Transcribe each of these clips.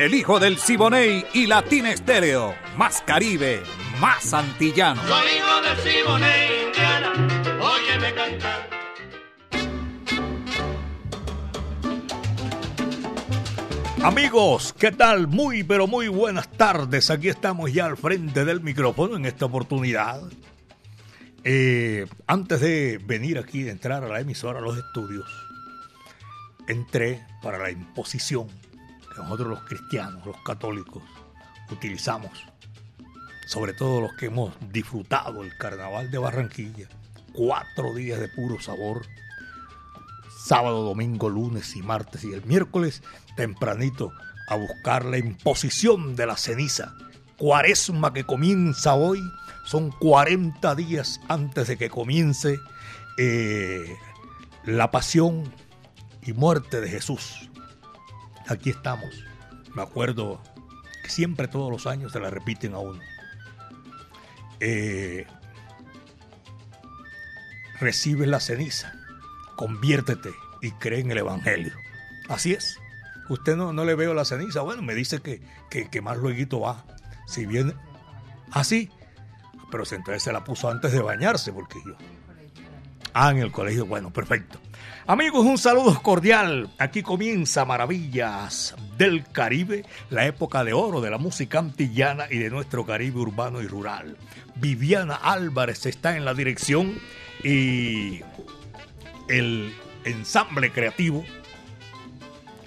El hijo del Siboney y Latina Estéreo. Más Caribe, más antillano. Soy hijo del Siboney, Indiana. Óyeme cantar. Amigos, ¿qué tal? Muy, pero muy buenas tardes. Aquí estamos ya al frente del micrófono en esta oportunidad. Eh, antes de venir aquí, de entrar a la emisora, a los estudios, entré para la imposición nosotros los cristianos, los católicos, utilizamos, sobre todo los que hemos disfrutado el carnaval de Barranquilla, cuatro días de puro sabor, sábado, domingo, lunes y martes y el miércoles tempranito a buscar la imposición de la ceniza. Cuaresma que comienza hoy, son 40 días antes de que comience eh, la pasión y muerte de Jesús. Aquí estamos. Me acuerdo que siempre todos los años se la repiten a uno. Eh, recibe la ceniza, conviértete y cree en el Evangelio. Así es. Usted no, no le veo la ceniza. Bueno, me dice que, que, más luego va. Si viene así. pero entonces se la puso antes de bañarse, porque yo. Ah, en el colegio. Bueno, perfecto. Amigos, un saludo cordial. Aquí comienza Maravillas del Caribe, la época de oro de la música antillana y de nuestro Caribe urbano y rural. Viviana Álvarez está en la dirección y el ensamble creativo.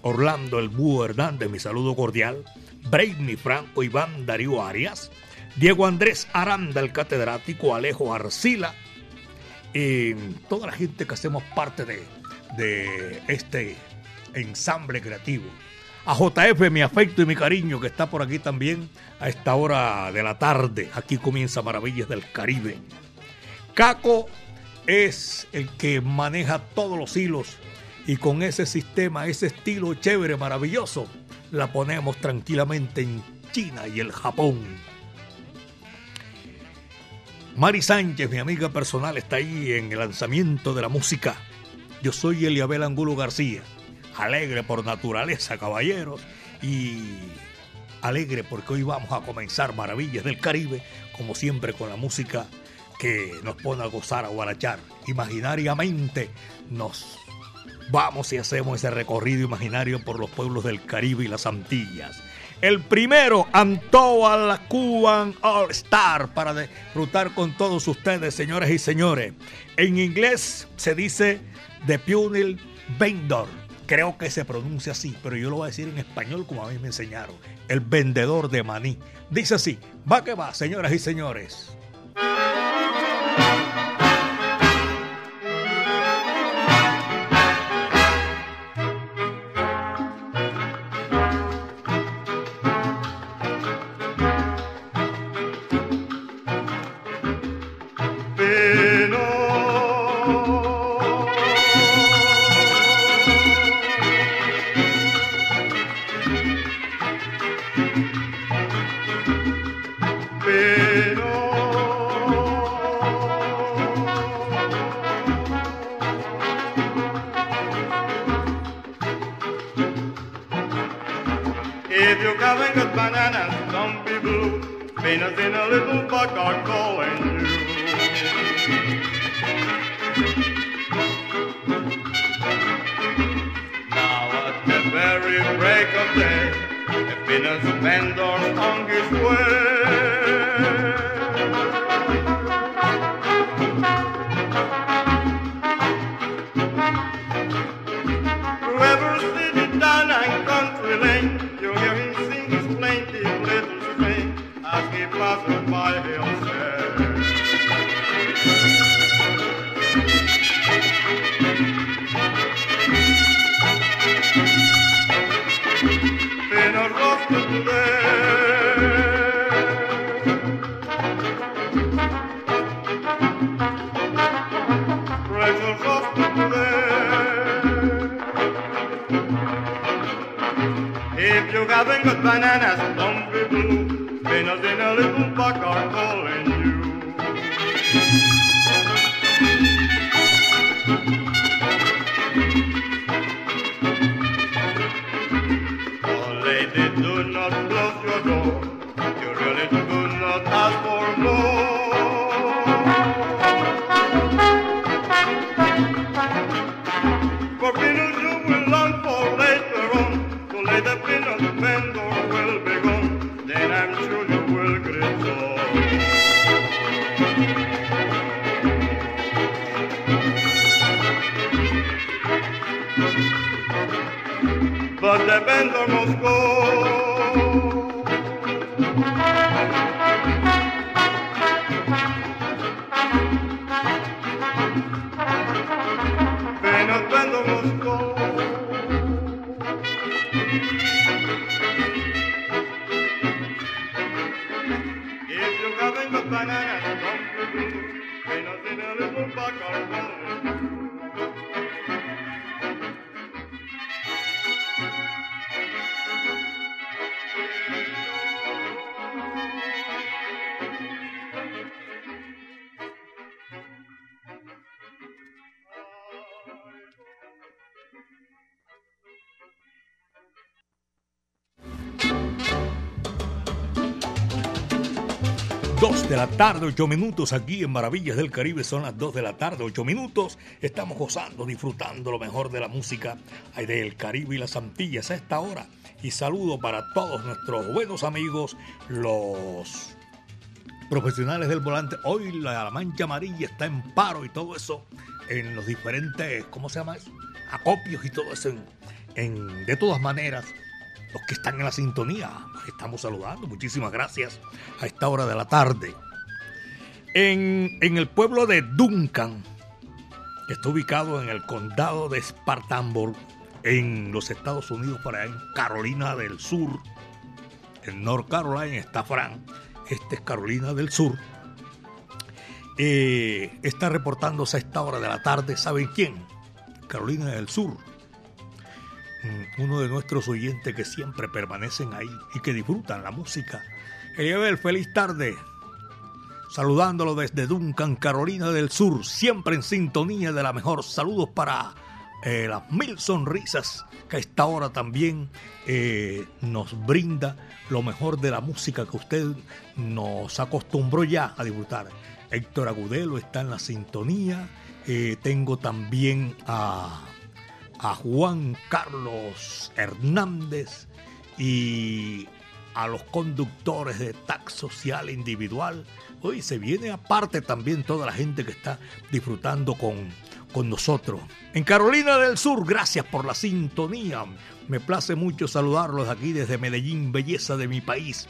Orlando El Búho Hernández, mi saludo cordial. Brainy Franco, Iván Darío Arias. Diego Andrés Aranda, el catedrático. Alejo Arcila. Y toda la gente que hacemos parte de, de este ensamble creativo. A JF, mi afecto y mi cariño, que está por aquí también a esta hora de la tarde. Aquí comienza Maravillas del Caribe. Caco es el que maneja todos los hilos y con ese sistema, ese estilo chévere, maravilloso, la ponemos tranquilamente en China y el Japón. Mari Sánchez, mi amiga personal, está ahí en el lanzamiento de la música. Yo soy Eliabel Angulo García, alegre por naturaleza, caballeros, y alegre porque hoy vamos a comenzar Maravillas del Caribe, como siempre con la música que nos pone a gozar, a guarachar. Imaginariamente nos vamos y hacemos ese recorrido imaginario por los pueblos del Caribe y las Antillas. El primero, Antoa Cuban All Star, para disfrutar con todos ustedes, señores y señores. En inglés se dice The Punil Vendor. Creo que se pronuncia así, pero yo lo voy a decir en español como a mí me enseñaron. El vendedor de maní. Dice así, va que va, señoras y señores. like a gold. But depend almost Moscow. La tarde, ocho minutos aquí en Maravillas del Caribe. Son las dos de la tarde, ocho minutos. Estamos gozando, disfrutando lo mejor de la música del Caribe y las Antillas a esta hora. Y saludo para todos nuestros buenos amigos, los profesionales del volante. Hoy la mancha amarilla está en paro y todo eso en los diferentes, ¿cómo se llama eso? Acopios y todo eso. En, de todas maneras, los que están en la sintonía, estamos saludando. Muchísimas gracias a esta hora de la tarde. En, en el pueblo de Duncan, que está ubicado en el condado de Spartanburg, en los Estados Unidos, para en Carolina del Sur. En North Carolina está Fran, este es Carolina del Sur. Eh, está reportándose a esta hora de la tarde, ¿saben quién? Carolina del Sur. Mm, Uno de nuestros oyentes que siempre permanecen ahí y que disfrutan la música. Eliabel, feliz tarde. Saludándolo desde Duncan, Carolina del Sur, siempre en sintonía de la mejor. Saludos para eh, las mil sonrisas que a esta hora también eh, nos brinda lo mejor de la música que usted nos acostumbró ya a disfrutar. Héctor Agudelo está en la sintonía. Eh, tengo también a, a Juan Carlos Hernández y a los conductores de tax social individual. Hoy se viene aparte también toda la gente que está disfrutando con, con nosotros. En Carolina del Sur, gracias por la sintonía. Me place mucho saludarlos aquí desde Medellín, belleza de mi país.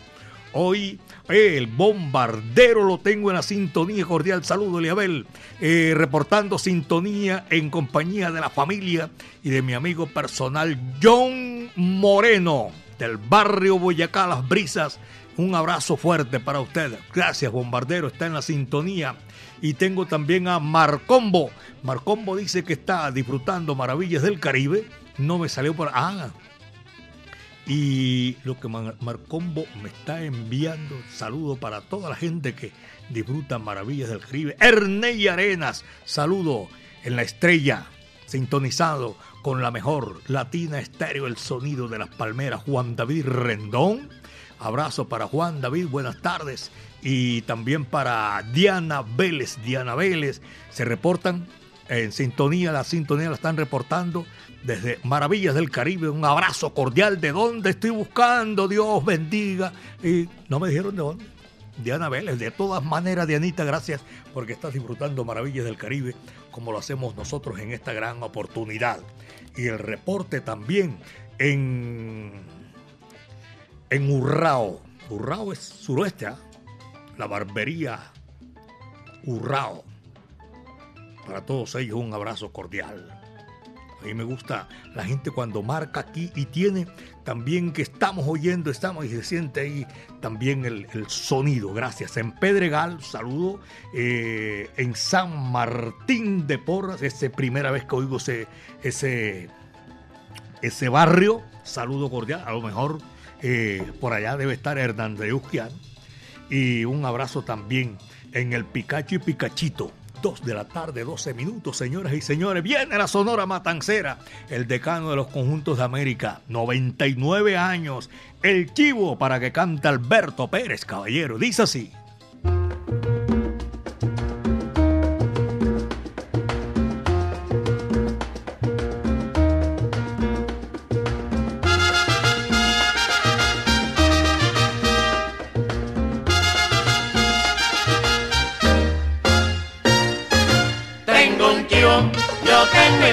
Hoy el bombardero lo tengo en la sintonía. Cordial saludo, Eliabel. Eh, reportando sintonía en compañía de la familia y de mi amigo personal John Moreno del barrio Boyacá Las Brisas. Un abrazo fuerte para usted. Gracias, bombardero. Está en la sintonía. Y tengo también a Marcombo. Marcombo dice que está disfrutando maravillas del Caribe. No me salió por. Ah, y lo que Mar- Marcombo me está enviando, saludo para toda la gente que disfruta Maravillas del Caribe. Erney Arenas, saludo en la estrella, sintonizado con la mejor latina estéreo, el sonido de las palmeras. Juan David Rendón, abrazo para Juan David, buenas tardes. Y también para Diana Vélez, Diana Vélez, se reportan en sintonía, la sintonía la están reportando desde Maravillas del Caribe. Un abrazo cordial. ¿De dónde estoy buscando? Dios bendiga. Y no me dijeron de dónde. Diana Vélez, de todas maneras, Dianita, gracias porque estás disfrutando Maravillas del Caribe como lo hacemos nosotros en esta gran oportunidad. Y el reporte también en, en Urrao. Urrao es suroeste, ¿ah? la barbería Urrao. Para todos ellos un abrazo cordial. A mí me gusta la gente cuando marca aquí y tiene también que estamos oyendo, estamos y se siente ahí también el, sonido. Gracias. En Pedregal, saludo. Eh, en San Martín de Porras, es primera vez que oigo ese, ese, ese barrio. saludo cordial. A lo mejor eh, por allá debe estar Hernán Reuskian. Y un abrazo también en el Picacho y Picachito. 2 de la tarde, 12 minutos, señoras y señores. Viene la Sonora Matancera, el decano de los conjuntos de América, 99 años. El chivo para que cante Alberto Pérez, caballero. Dice así.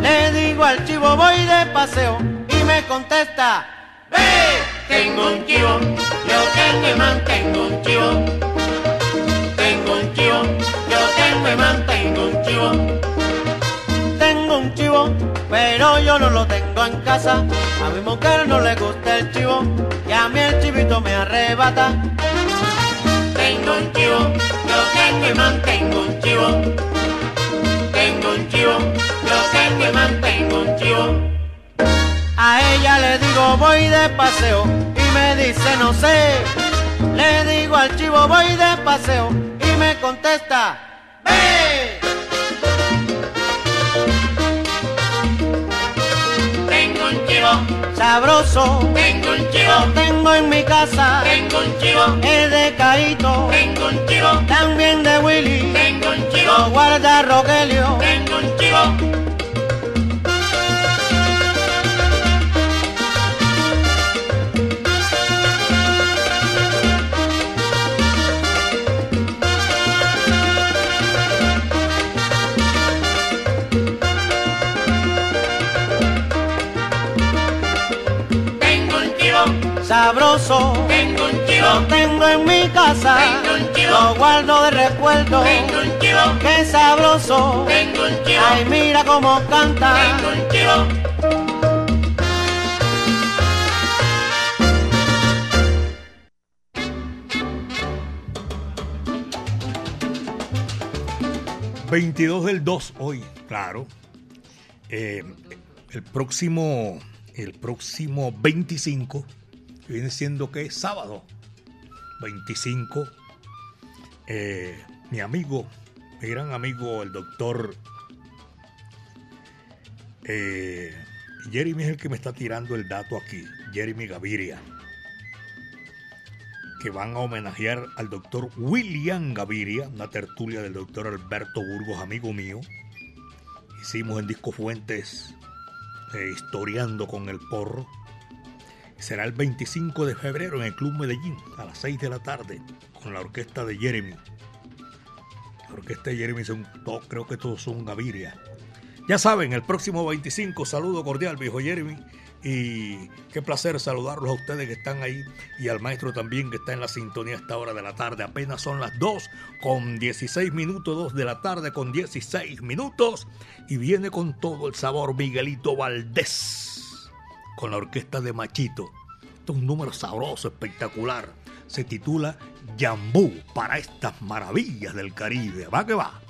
Le digo al chivo voy de paseo y me contesta, ve, tengo un chivo, yo tengo y mantengo un chivo. Tengo un chivo, yo tengo y mantengo un chivo. Tengo un chivo, pero yo no lo tengo en casa. A mi mujer no le gusta el chivo y a mí el chivito me arrebata. Tengo un chivo, yo tengo y mantengo un chivo. Tengo un chivo, mantengo un chivo. A ella le digo voy de paseo y me dice no sé. Le digo al chivo voy de paseo y me contesta, ve. Tengo un chivo sabroso, tengo un chivo, tengo en mi casa, tengo un chivo, es de Caito, tengo un chivo, también de Willy, tengo un chivo, guarda Rogelio, en mi casa. Tengo un chivo. Lo guardo de recuerdo. Tengo un chivo. Qué sabroso. Tengo un chivo. Ay, mira cómo canta. Tengo un chivo. 22 del 2 hoy, claro. Eh, el próximo, el próximo 25, que viene siendo que es sábado 25, eh, mi amigo, mi gran amigo, el doctor eh, Jeremy es el que me está tirando el dato aquí, Jeremy Gaviria, que van a homenajear al doctor William Gaviria, una tertulia del doctor Alberto Burgos, amigo mío. Hicimos en Disco Fuentes, eh, historiando con el porro. Será el 25 de febrero en el Club Medellín, a las 6 de la tarde, con la orquesta de Jeremy. La orquesta de Jeremy son, todos- creo que todos son Gaviria. Ya saben, el próximo 25, saludo cordial, viejo Jeremy. Y qué placer saludarlos a ustedes que están ahí y al maestro también que está en la sintonía a esta hora de la tarde. Apenas son las 2 con 16 minutos, 2 de la tarde con 16 minutos. Y viene con todo el sabor Miguelito Valdés con la orquesta de Machito. Esto es un número sabroso, espectacular. Se titula Yambú para estas maravillas del Caribe. Va que va.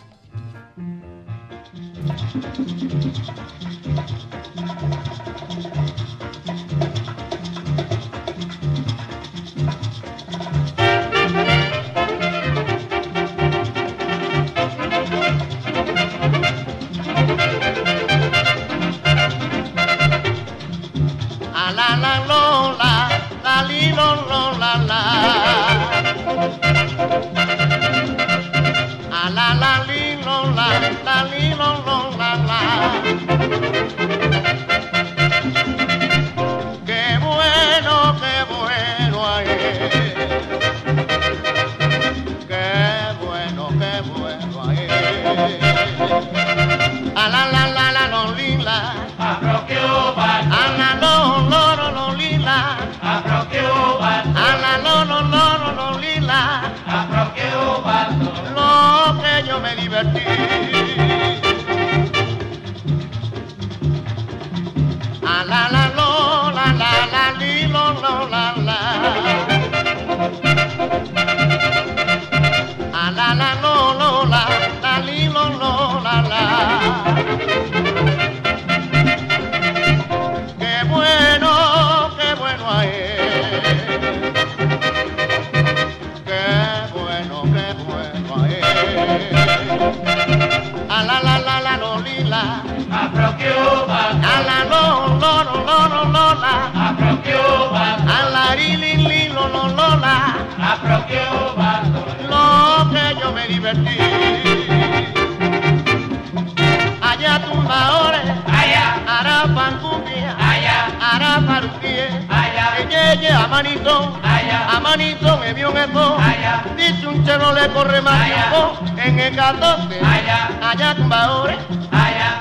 Me vio un eco, allá, dice un chero le corre más tiempo, en el 14, allá, allá tumbadores, allá,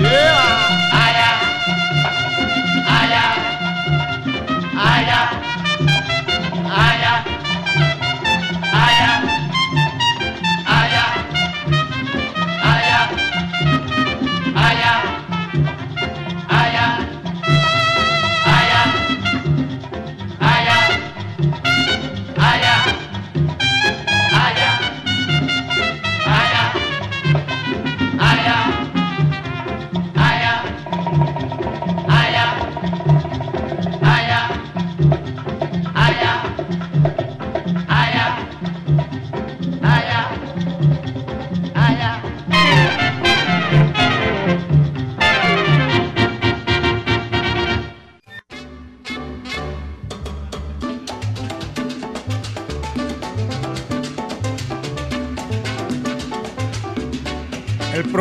yeah.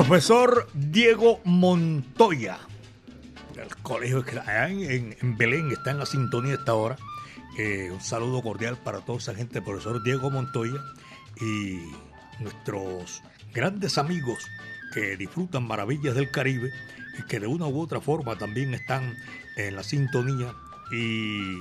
Profesor Diego Montoya, del colegio en, en- Belén, está en la sintonía esta hora. Eh, un saludo cordial para toda esa gente, profesor Diego Montoya y nuestros grandes amigos que disfrutan maravillas del Caribe y que de una u otra forma también están en la sintonía y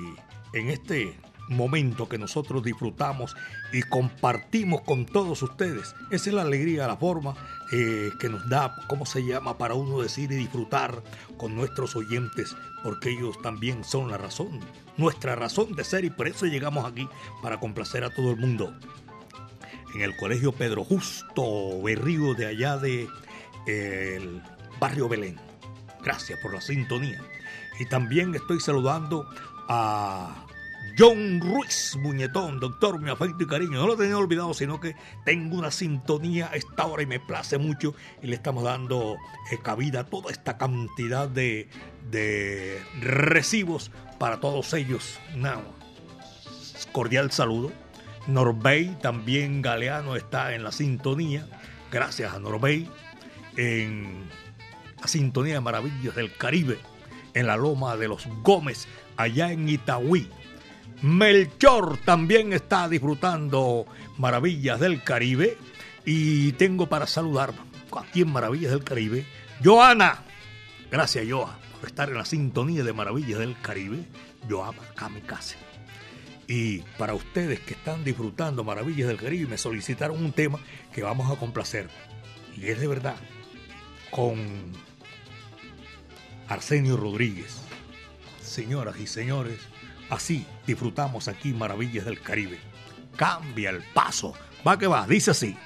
en este momento que nosotros disfrutamos y compartimos con todos ustedes. Esa es la alegría, la forma eh, que nos da, ¿cómo se llama? Para uno decir y disfrutar con nuestros oyentes, porque ellos también son la razón, nuestra razón de ser y por eso llegamos aquí para complacer a todo el mundo. En el colegio Pedro Justo Berrío de allá de eh, el barrio Belén. Gracias por la sintonía. Y también estoy saludando a John Ruiz Muñetón, doctor, mi afecto y cariño. No lo tenía olvidado, sino que tengo una sintonía a esta hora y me place mucho. Y le estamos dando eh, cabida a toda esta cantidad de, de recibos para todos ellos. Una cordial saludo. Norbey, también Galeano está en la sintonía. Gracias a Norbey. En la sintonía de Maravillas del Caribe, en la Loma de los Gómez, allá en Itagüí. Melchor también está disfrutando Maravillas del Caribe. Y tengo para saludar aquí en Maravillas del Caribe, Joana. Gracias, Joa, por estar en la sintonía de Maravillas del Caribe. Joana Kamikaze. Y para ustedes que están disfrutando Maravillas del Caribe, me solicitaron un tema que vamos a complacer. Y es de verdad, con Arsenio Rodríguez. Señoras y señores, así disfrutamos aquí Maravillas del Caribe. Cambia el paso. Va que va, dice así.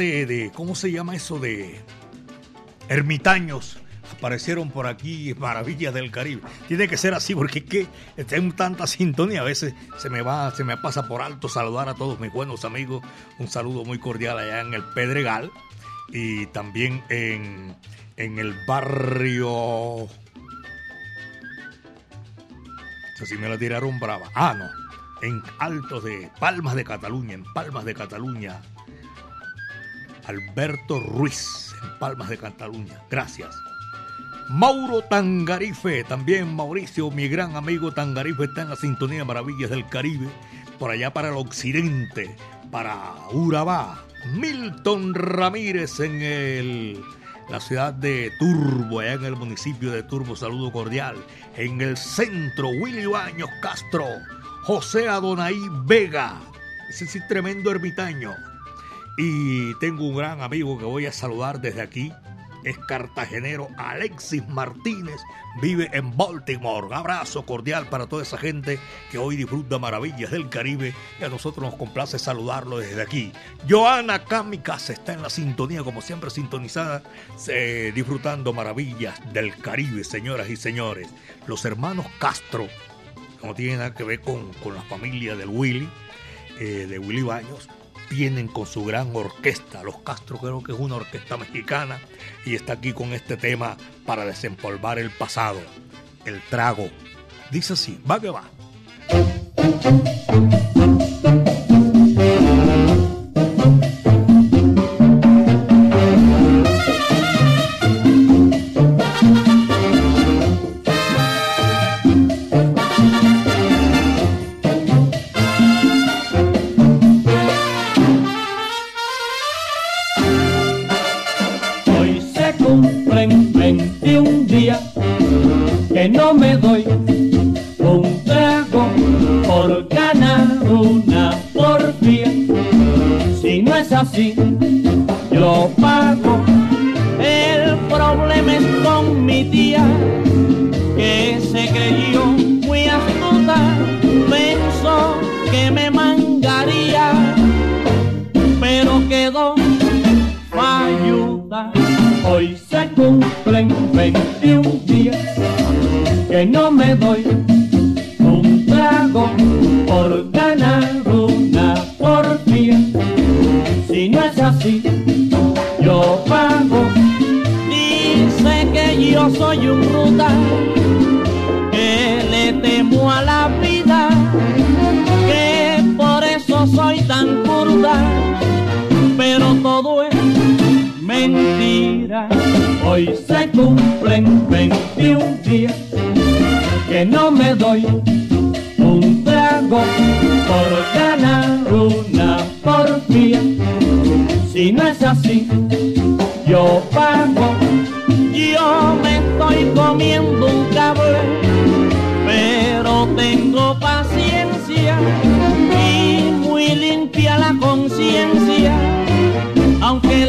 De, ¿cómo se llama eso? De ermitaños. Aparecieron por aquí maravillas del Caribe. Tiene que ser así porque que tengo tanta sintonía. A veces se me va, se me pasa por alto saludar a todos mis buenos amigos. Un saludo muy cordial allá en el Pedregal y también en, en el barrio. No sé me la tiraron brava. Ah, no. En Altos de Palmas de Cataluña, en Palmas de Cataluña. Alberto Ruiz, en Palmas de Cataluña. Gracias. Mauro Tangarife, también Mauricio, mi gran amigo Tangarife, está en la sintonía Maravillas del Caribe, por allá para el occidente, para Urabá. Milton Ramírez en el, la ciudad de Turbo, allá en el municipio de Turbo, saludo cordial. En el centro, Willy Baños Castro, José Adonai Vega, ese sí tremendo ermitaño. Y tengo un gran amigo que voy a saludar desde aquí. Es cartagenero Alexis Martínez, vive en Baltimore. Abrazo cordial para toda esa gente que hoy disfruta maravillas del Caribe y a nosotros nos complace saludarlo desde aquí. Joana Kamikaze está en la sintonía, como siempre sintonizada, eh, disfrutando maravillas del Caribe, señoras y señores. Los hermanos Castro, no tiene nada que ver con, con la familia del Willy, eh, de Willy Baños, vienen con su gran orquesta. Los Castro creo que es una orquesta mexicana y está aquí con este tema para desempolvar el pasado, el trago. Dice así, va que va.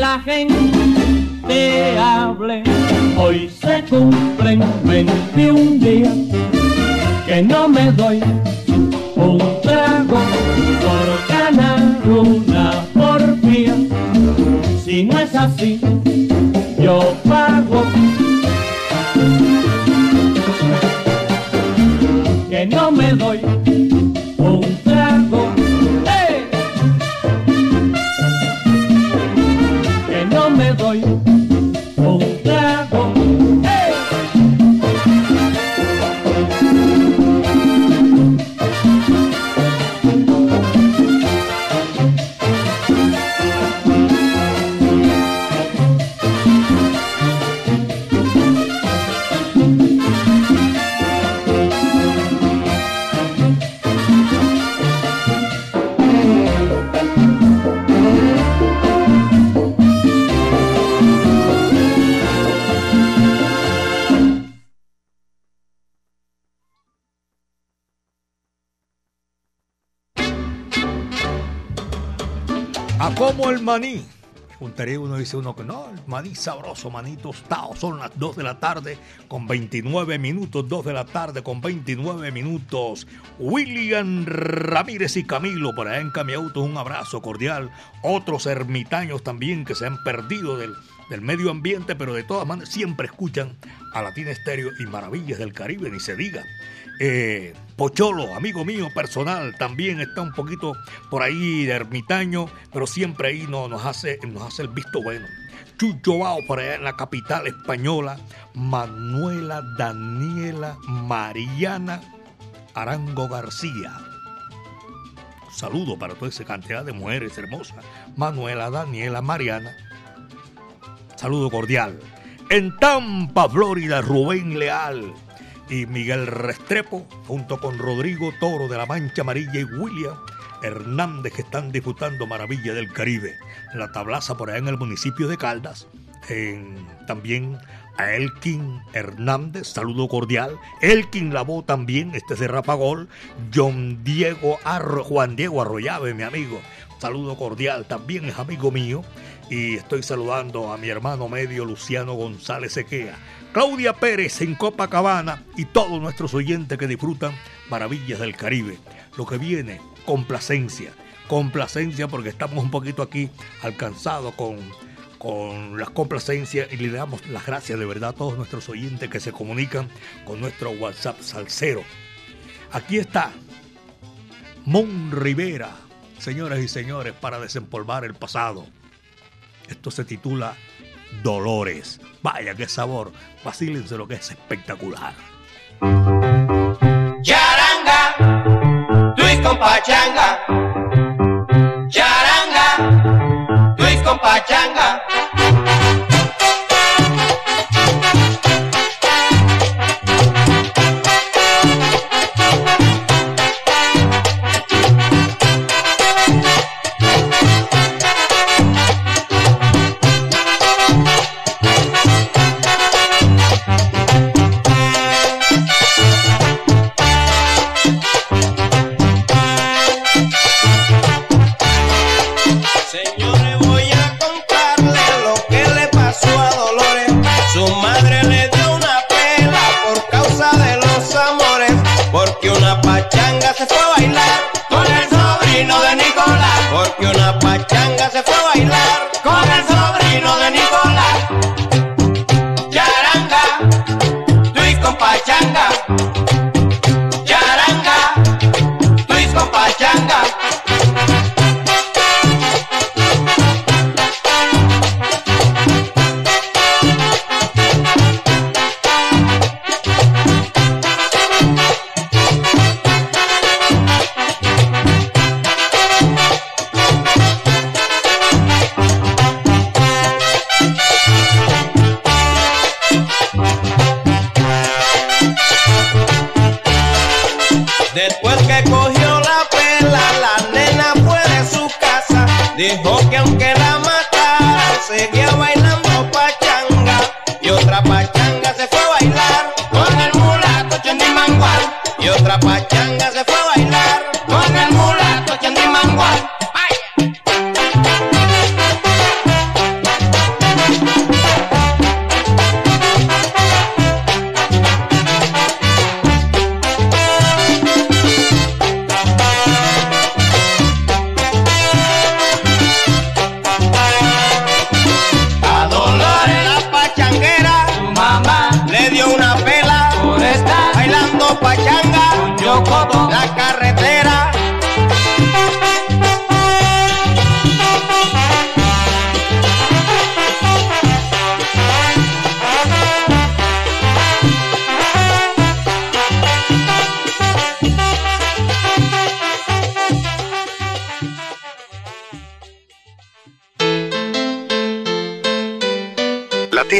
La gente hable. Hoy se cumplen 21 días que no me doy un trago por ganar una porfía. Si no es así, Uno dice uno que no, el maní sabroso, maní tostado. Son las 2 de la tarde con 29 minutos, 2 de la tarde con 29 minutos. William Ramírez y Camilo por allá en Camiauto, un abrazo cordial. Otros ermitaños también que se han perdido del, del medio ambiente, pero de todas maneras siempre escuchan a Latina Estéreo y Maravillas del Caribe, ni se diga. Eh, Pocholo, amigo mío personal, también está un poquito por ahí de ermitaño, pero siempre ahí no, nos, hace, nos hace el visto bueno. Chucho Bao por allá en la capital española, Manuela Daniela Mariana Arango García. saludo para toda esa cantidad de mujeres hermosas. Manuela Daniela Mariana. Saludo cordial. En Tampa, Florida, Rubén Leal y Miguel Restrepo, junto con Rodrigo Toro de la Mancha Amarilla y William Hernández, que están disfrutando Maravilla del Caribe. La tablaza por allá en el municipio de Caldas. En, también a Elkin Hernández, saludo cordial. Elkin Lavó también, este es de Rapagol. John Diego Arro, Juan Diego Arroyave, mi amigo. Saludo cordial, también es amigo mío. Y estoy saludando a mi hermano medio Luciano González Sequea. Claudia Pérez en Copacabana y todos nuestros oyentes que disfrutan maravillas del Caribe. Lo que viene, complacencia. Complacencia porque estamos un poquito aquí alcanzados con, con las complacencias y le damos las gracias de verdad a todos nuestros oyentes que se comunican con nuestro WhatsApp salsero. Aquí está Mon Rivera, señoras y señores, para desempolvar el pasado. Esto se titula Dolores. Vaya qué sabor. Vacílense lo que es espectacular. Charanga, Luis con pachanga. Charanga, Luis con pachanga.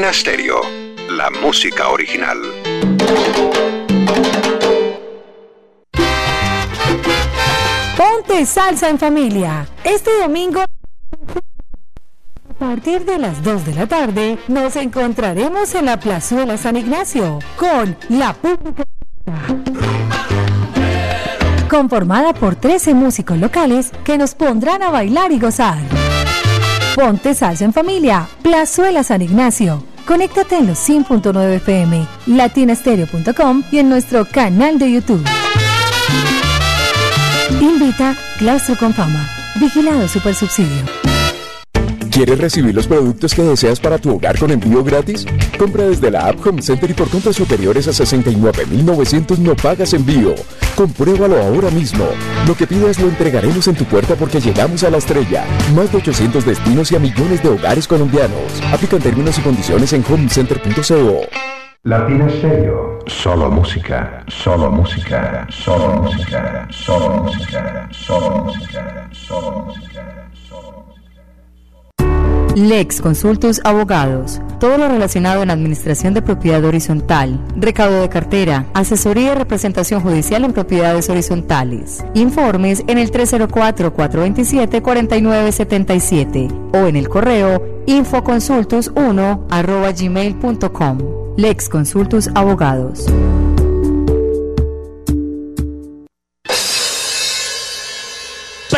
Stereo, la música original. Ponte salsa en familia. Este domingo a partir de las 2 de la tarde nos encontraremos en la Plazuela San Ignacio con la pública conformada por 13 músicos locales que nos pondrán a bailar y gozar. Ponte salsa en familia. Plazuela San Ignacio. Conéctate en los 100.9 FM, latinastereo.com y en nuestro canal de YouTube. Invita Claustro con Fama. Vigilado Super Subsidio. ¿Quieres recibir los productos que deseas para tu hogar con envío gratis? Compra desde la app Home Center y por compras superiores a 69.900 no pagas envío. Compruébalo ahora mismo. Lo que pidas lo entregaremos en tu puerta porque llegamos a la estrella. Más de 800 destinos y a millones de hogares colombianos. Aplican términos y condiciones en homecenter.co. Latina Stereo. Solo música, solo música, solo música, solo música, solo música, solo música, solo música. Lex Consultos Abogados. Todo lo relacionado en administración de propiedad horizontal, recaudo de cartera, asesoría y representación judicial en propiedades horizontales. Informes en el 304-427-4977 o en el correo infoconsultos1 arroba gmail.com. Lex Consultos Abogados.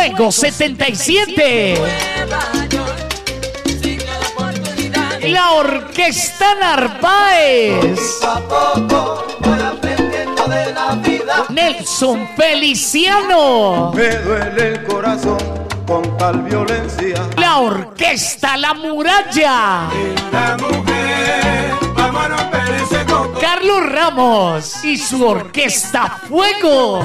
Fuego 77. La Orquesta Narváez. Nelson Feliciano. Me duele el corazón con tal violencia. La Orquesta La Muralla. La mujer. Carlos Ramos y su Orquesta Fuego.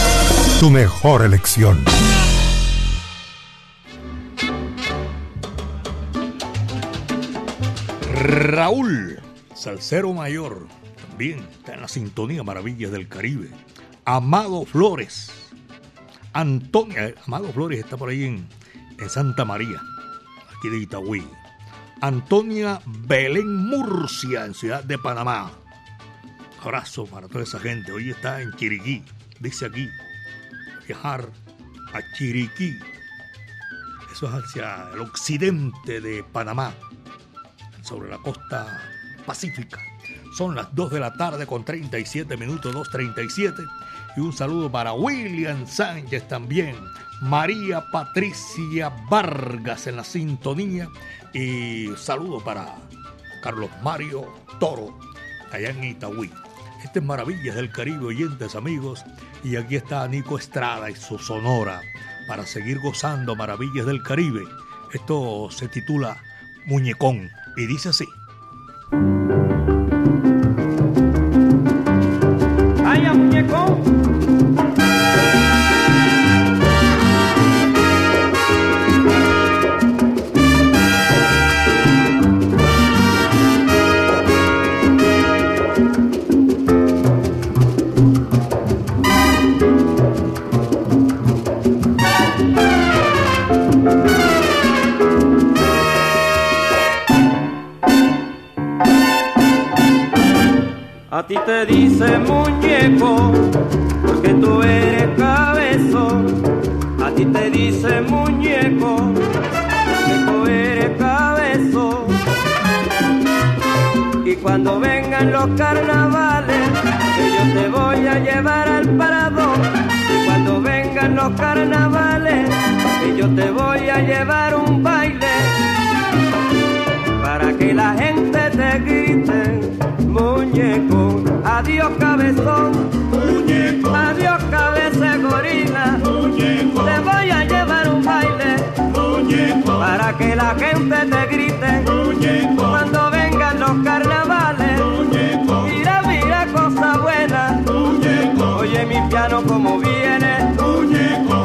Tu mejor elección. Raúl, salsero mayor, también está en la sintonía Maravillas del Caribe. Amado Flores. Antonia, eh, Amado Flores está por ahí en, en Santa María, aquí de Itagüí. Antonia Belén Murcia, en Ciudad de Panamá. Abrazo para toda esa gente. Hoy está en Chiriquí, dice aquí. Viajar a Chiriquí. Eso es hacia el occidente de Panamá, sobre la costa pacífica. Son las 2 de la tarde con 37 minutos, 2.37. Y un saludo para William Sánchez también. María Patricia Vargas en la sintonía. Y saludo para Carlos Mario Toro, allá en. Este es Maravillas del Caribe, oyentes amigos. Y aquí está Nico Estrada y su sonora para seguir gozando Maravillas del Caribe. Esto se titula Muñecón y dice así. Vaya muñeco. A ti te dice muñeco, porque tú eres cabezón. A ti te dice muñeco, porque tú eres cabezón. Y cuando vengan los carnavales, yo te voy a llevar al parador. Y cuando vengan los carnavales, que yo te voy a llevar un baile para que la gente te grite, muñeco, adiós cabezón, muñeco, adiós cabeza gorila, muñeco, te voy a llevar un baile, muñeco, para que la gente te grite, muñeco, cuando vengan los carnavales, muñeco, mira, mira cosa buena, muñeco, oye mi piano como viene, muñeco.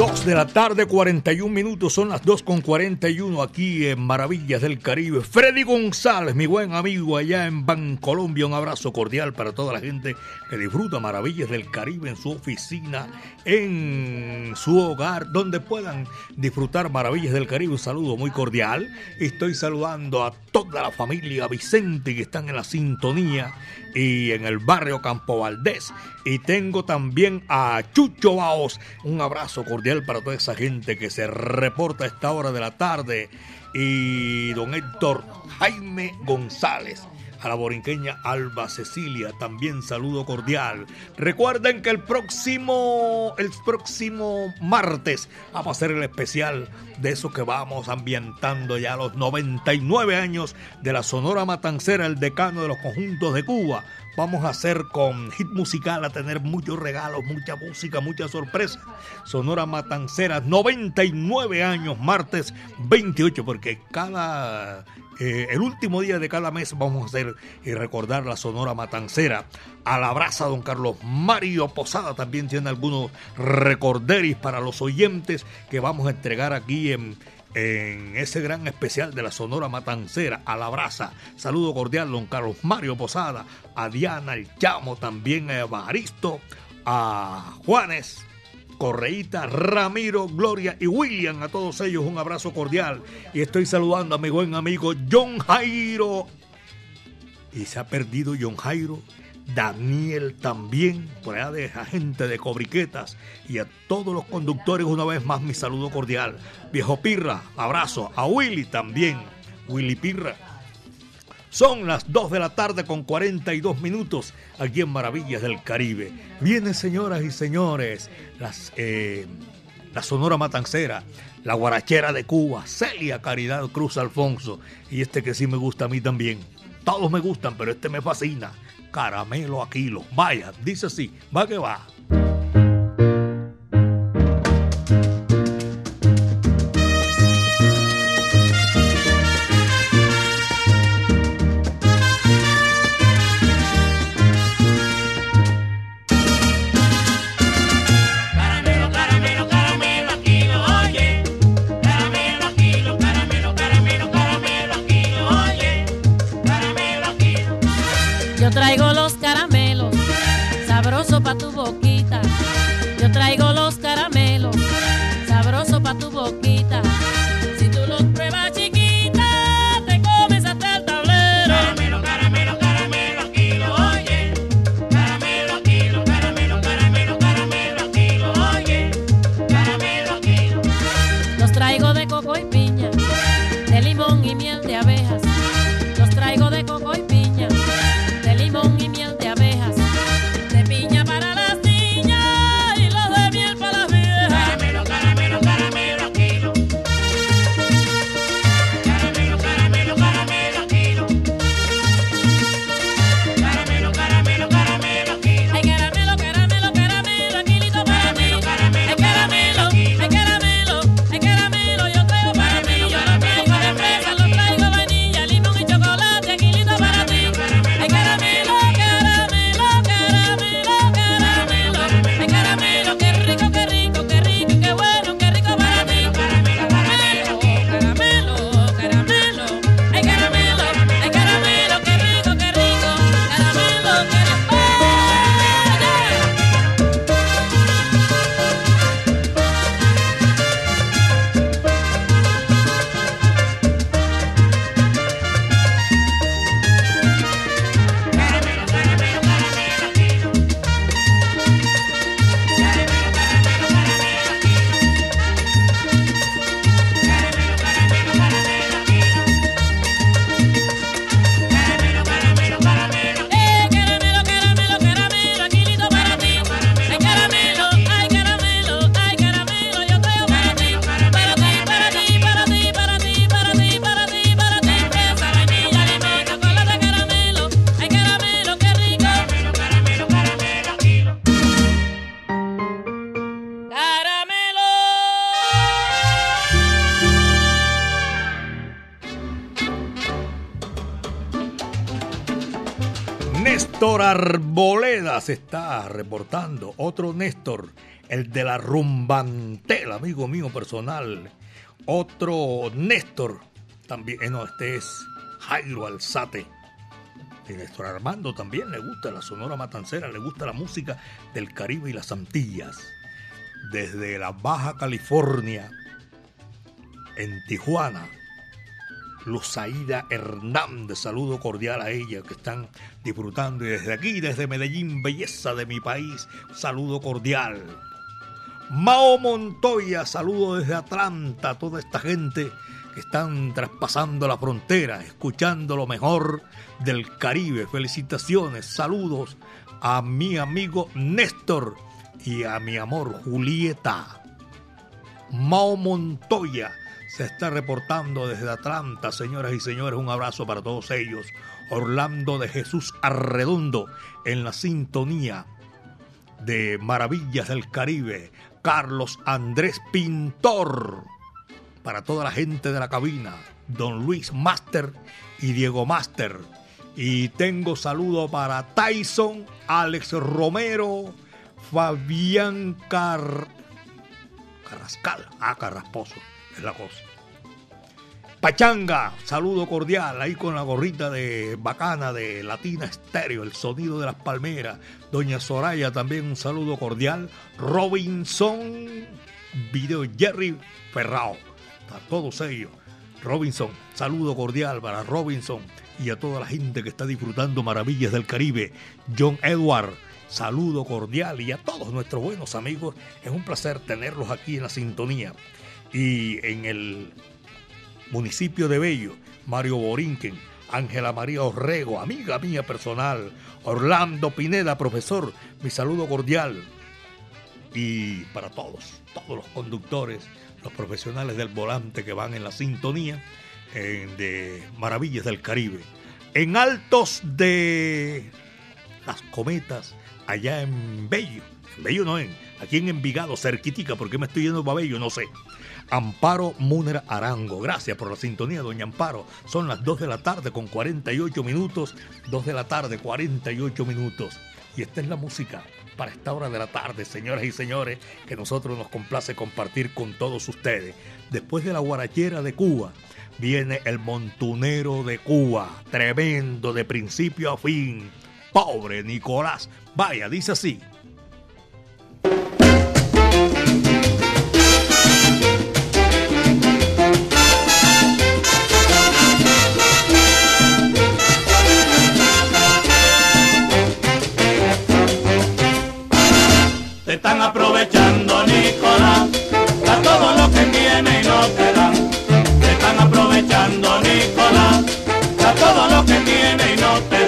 2 de la tarde, 41 minutos, son las 2 con 41 aquí en Maravillas del Caribe. Freddy González, mi buen amigo allá en Bancolombia, un abrazo cordial para toda la gente que disfruta Maravillas del Caribe en su oficina, en su hogar, donde puedan disfrutar Maravillas del Caribe. Un saludo muy cordial. Estoy saludando a toda la familia Vicente que están en la sintonía y en el barrio Campo Valdés y tengo también a Chucho Baos. Un abrazo cordial para toda esa gente que se reporta a esta hora de la tarde. Y don Héctor Jaime González. A la borinqueña Alba Cecilia, también saludo cordial. Recuerden que el próximo, el próximo martes vamos a hacer el especial de eso que vamos ambientando ya los 99 años de la Sonora Matancera, el decano de los conjuntos de Cuba. Vamos a hacer con hit musical, a tener muchos regalos, mucha música, muchas sorpresas. Sonora Matancera, 99 años, martes 28, porque cada eh, el último día de cada mes vamos a hacer y recordar la Sonora Matancera. A la brasa, don Carlos Mario Posada también tiene algunos recorderis para los oyentes que vamos a entregar aquí en, en ese gran especial de la Sonora Matancera, a la brasa. Saludo cordial, don Carlos Mario Posada, a Diana, el Chamo, también a Evaristo, a Juanes, Correíta, Ramiro, Gloria y William. A todos ellos un abrazo cordial. Y estoy saludando a mi buen amigo John Jairo. Y se ha perdido John Jairo. Daniel también, por allá de la gente de Cobriquetas. Y a todos los conductores una vez más mi saludo cordial. Viejo Pirra, abrazo. A Willy también. Willy Pirra. Son las 2 de la tarde con 42 minutos aquí en Maravillas del Caribe. Vienen, señoras y señores, eh, la Sonora Matancera, la Guarachera de Cuba, Celia Caridad Cruz Alfonso y este que sí me gusta a mí también. Todos me gustan, pero este me fascina. Caramelo Aquilo. Vaya, dice así, va que va. Arboleda se está reportando. Otro Néstor, el de la Rumbantel, amigo mío personal. Otro Néstor, también, eh, no, este es Jairo Alzate. Y Néstor Armando también le gusta la Sonora Matancera, le gusta la música del Caribe y las Antillas. Desde la Baja California, en Tijuana, Luzaida Hernández, saludo cordial a ella que están disfrutando y desde aquí, desde Medellín, belleza de mi país, saludo cordial. Mao Montoya, saludo desde Atlanta a toda esta gente que están traspasando la frontera, escuchando lo mejor del Caribe. Felicitaciones, saludos a mi amigo Néstor y a mi amor Julieta. Mao Montoya se está reportando desde Atlanta, señoras y señores. Un abrazo para todos ellos. Orlando de Jesús Arredondo en la sintonía de Maravillas del Caribe. Carlos Andrés Pintor. Para toda la gente de la cabina. Don Luis Master y Diego Master. Y tengo saludo para Tyson, Alex Romero, Fabián Car... Carrascal. Ah, Carrasposo es la cosa. Pachanga, saludo cordial ahí con la gorrita de bacana de Latina Estéreo, el sonido de las palmeras. Doña Soraya también un saludo cordial. Robinson, Video Jerry Ferrao, a todos ellos. Robinson, saludo cordial para Robinson y a toda la gente que está disfrutando Maravillas del Caribe. John Edward, saludo cordial y a todos nuestros buenos amigos. Es un placer tenerlos aquí en la sintonía. Y en el municipio de Bello, Mario Borinquen, Ángela María Orrego, amiga mía personal, Orlando Pineda, profesor, mi saludo cordial. Y para todos, todos los conductores, los profesionales del volante que van en la sintonía de Maravillas del Caribe. En altos de las cometas, allá en Bello, en Bello no en, aquí en Envigado, cerquitica, porque me estoy yendo para Bello, no sé. Amparo Muner Arango. Gracias por la sintonía, doña Amparo. Son las 2 de la tarde con 48 minutos. 2 de la tarde, 48 minutos. Y esta es la música para esta hora de la tarde, señoras y señores, que nosotros nos complace compartir con todos ustedes. Después de la guarachera de Cuba, viene el montunero de Cuba. Tremendo de principio a fin. Pobre Nicolás. Vaya, dice así. Están aprovechando, Nicolás, a todo lo que tiene y no te dan. Te están aprovechando, Nicolás, a todo lo que tiene y no te dan.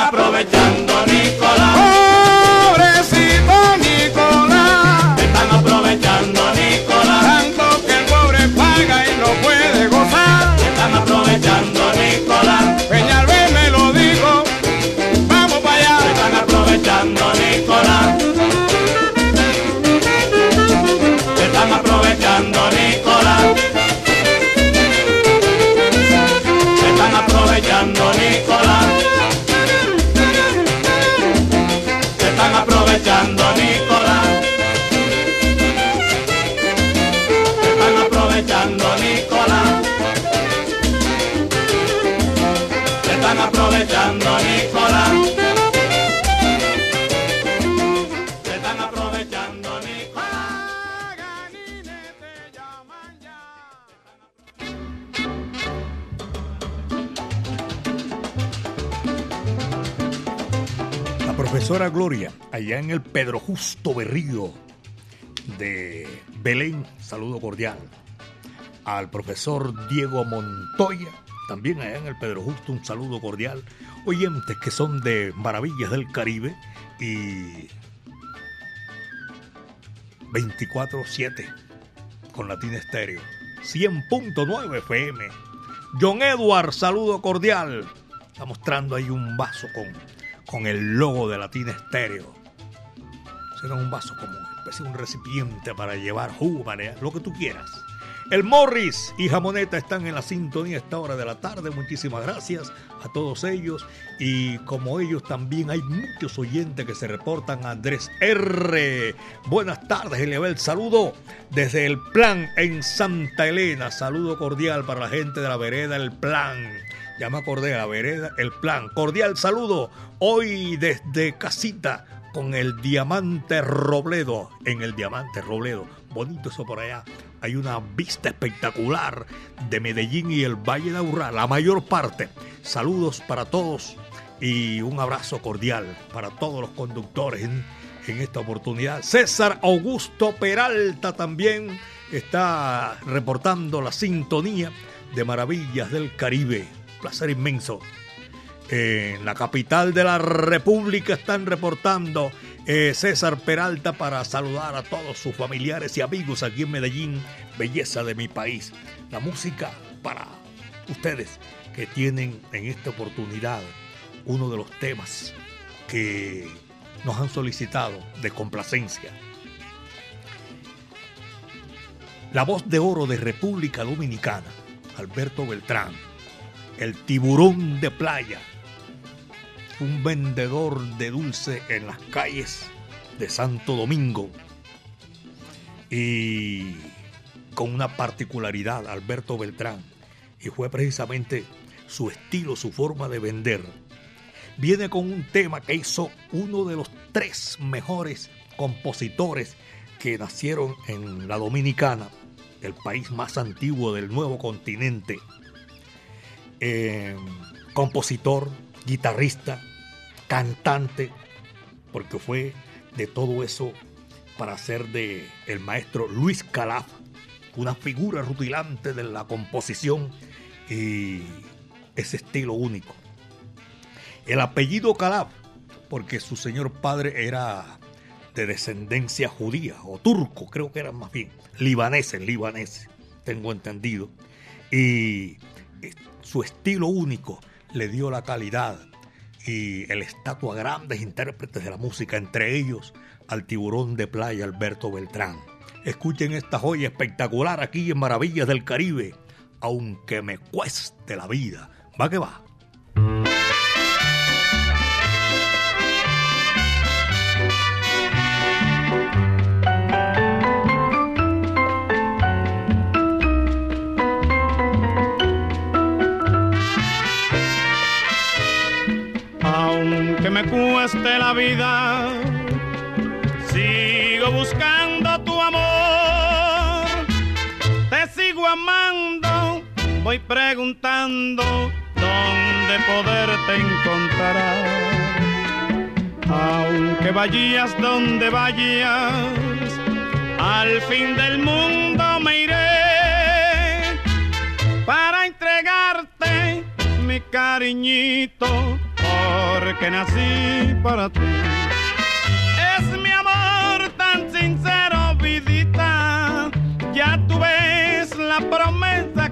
aprovechando, Nicolás. Gloria, allá en el Pedro Justo Berrío de Belén, saludo cordial. Al profesor Diego Montoya, también allá en el Pedro Justo, un saludo cordial. Oyentes que son de Maravillas del Caribe y 24-7 con Latina Estéreo. 100.9 FM. John Edward, saludo cordial. Está mostrando ahí un vaso con, con el logo de Latina Estéreo. Será un vaso como una especie un recipiente para llevar jugo, lo que tú quieras. El Morris y Jamoneta están en la sintonía a esta hora de la tarde. Muchísimas gracias a todos ellos. Y como ellos también hay muchos oyentes que se reportan. Andrés R. Buenas tardes, Eliabel. Saludo desde el Plan en Santa Elena. Saludo cordial para la gente de la vereda El Plan. Ya me acordé vereda El Plan. Cordial saludo hoy desde casita con el Diamante Robledo. En el Diamante Robledo. Bonito eso por allá hay una vista espectacular de Medellín y el Valle de Aburrá, la mayor parte. Saludos para todos y un abrazo cordial para todos los conductores en esta oportunidad. César Augusto Peralta también está reportando la sintonía de Maravillas del Caribe. Placer inmenso. En la capital de la República están reportando eh, César Peralta para saludar a todos sus familiares y amigos aquí en Medellín, belleza de mi país. La música para ustedes que tienen en esta oportunidad uno de los temas que nos han solicitado de complacencia. La voz de oro de República Dominicana, Alberto Beltrán, el tiburón de playa, un vendedor de dulce en las calles de Santo Domingo. Y con una particularidad, Alberto Beltrán, y fue precisamente su estilo, su forma de vender. Viene con un tema que hizo uno de los tres mejores compositores que nacieron en la Dominicana, el país más antiguo del nuevo continente. Eh, compositor, guitarrista, cantante, porque fue de todo eso para ser de el maestro Luis Calaf, una figura rutilante de la composición y ese estilo único. El apellido Calaf, porque su señor padre era de descendencia judía o turco, creo que eran más bien, libaneses, libaneses, tengo entendido. Y su estilo único le dio la calidad y el estatua a grandes intérpretes de la música, entre ellos al tiburón de playa Alberto Beltrán. Escuchen esta joya espectacular aquí en Maravillas del Caribe, aunque me cueste la vida. Va que va. Preguntando dónde poderte encontrar. Aunque vayas donde vayas, al fin del mundo me iré para entregarte mi cariñito porque nací para ti.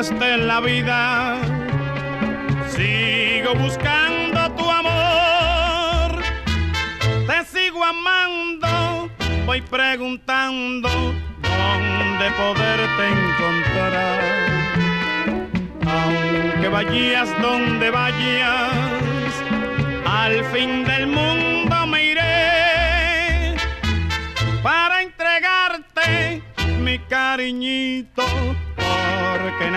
La vida. Sigo buscando tu amor, te sigo amando, voy preguntando dónde poderte encontrar. Aunque vayas donde vayas, al fin del mundo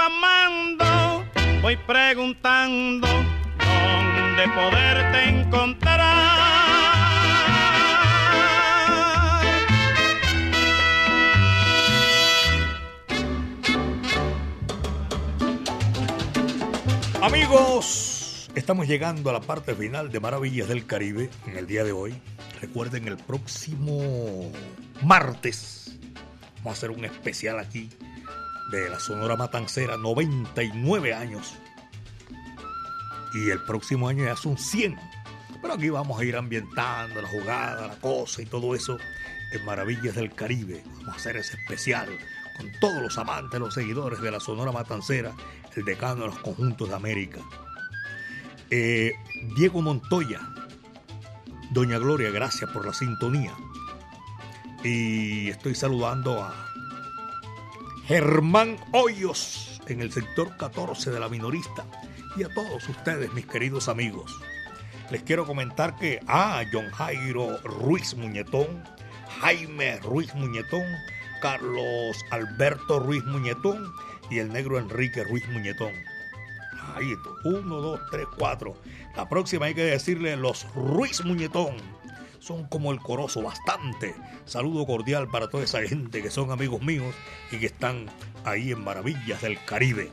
amando, voy preguntando dónde poderte encontrar. Amigos, estamos llegando a la parte final de Maravillas del Caribe en el día de hoy. Recuerden el próximo martes vamos a hacer un especial aquí de la Sonora Matancera, 99 años. Y el próximo año ya son 100. Pero aquí vamos a ir ambientando la jugada, la cosa y todo eso en Maravillas del Caribe. Vamos a hacer ese especial con todos los amantes, los seguidores de la Sonora Matancera, el decano de los conjuntos de América. Eh, Diego Montoya, Doña Gloria, gracias por la sintonía. Y estoy saludando a Germán Hoyos en el sector 14 de la minorista y a todos ustedes, mis queridos amigos. Les quiero comentar que a John Jairo Ruiz Muñetón, Jaime Ruiz Muñetón, Carlos Alberto Ruiz Muñetón y el negro Enrique Ruiz Muñetón. Ahí, uno, dos, tres, cuatro. La próxima hay que decirle los Ruiz Muñetón. Son como el corozo, bastante. Saludo cordial para toda esa gente que son amigos míos y que están ahí en Maravillas del Caribe.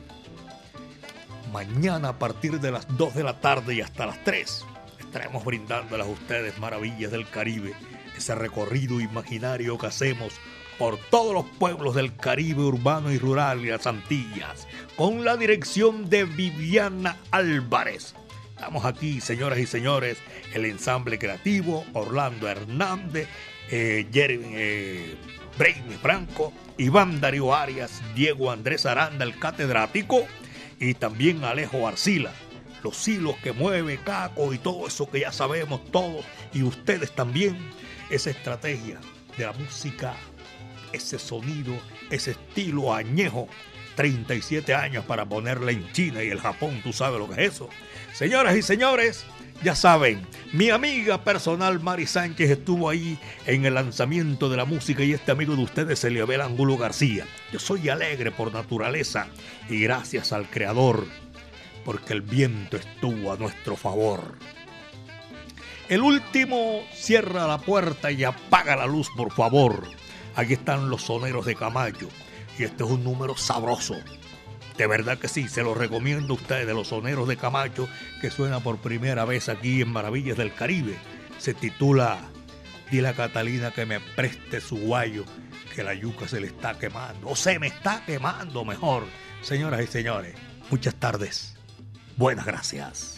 Mañana a partir de las 2 de la tarde y hasta las 3 estaremos brindándoles a ustedes Maravillas del Caribe, ese recorrido imaginario que hacemos por todos los pueblos del Caribe urbano y rural y las Antillas, con la dirección de Viviana Álvarez. Estamos aquí, señoras y señores, el ensamble creativo, Orlando Hernández, eh, Jeremy eh, Franco, Iván Darío Arias, Diego Andrés Aranda, el catedrático, y también Alejo Arcila. Los hilos que mueve Caco y todo eso que ya sabemos todos, y ustedes también, esa estrategia de la música ese sonido, ese estilo añejo. 37 años para ponerla en China y el Japón, tú sabes lo que es eso. Señoras y señores, ya saben, mi amiga personal Mari Sánchez estuvo ahí en el lanzamiento de la música y este amigo de ustedes, Eliabel Angulo García. Yo soy alegre por naturaleza y gracias al Creador, porque el viento estuvo a nuestro favor. El último cierra la puerta y apaga la luz, por favor. Aquí están los soneros de Camacho. Y este es un número sabroso. De verdad que sí, se lo recomiendo a ustedes, de los soneros de Camacho, que suena por primera vez aquí en Maravillas del Caribe. Se titula Dile a Catalina que me preste su guayo, que la yuca se le está quemando. O se me está quemando mejor. Señoras y señores, muchas tardes. Buenas gracias.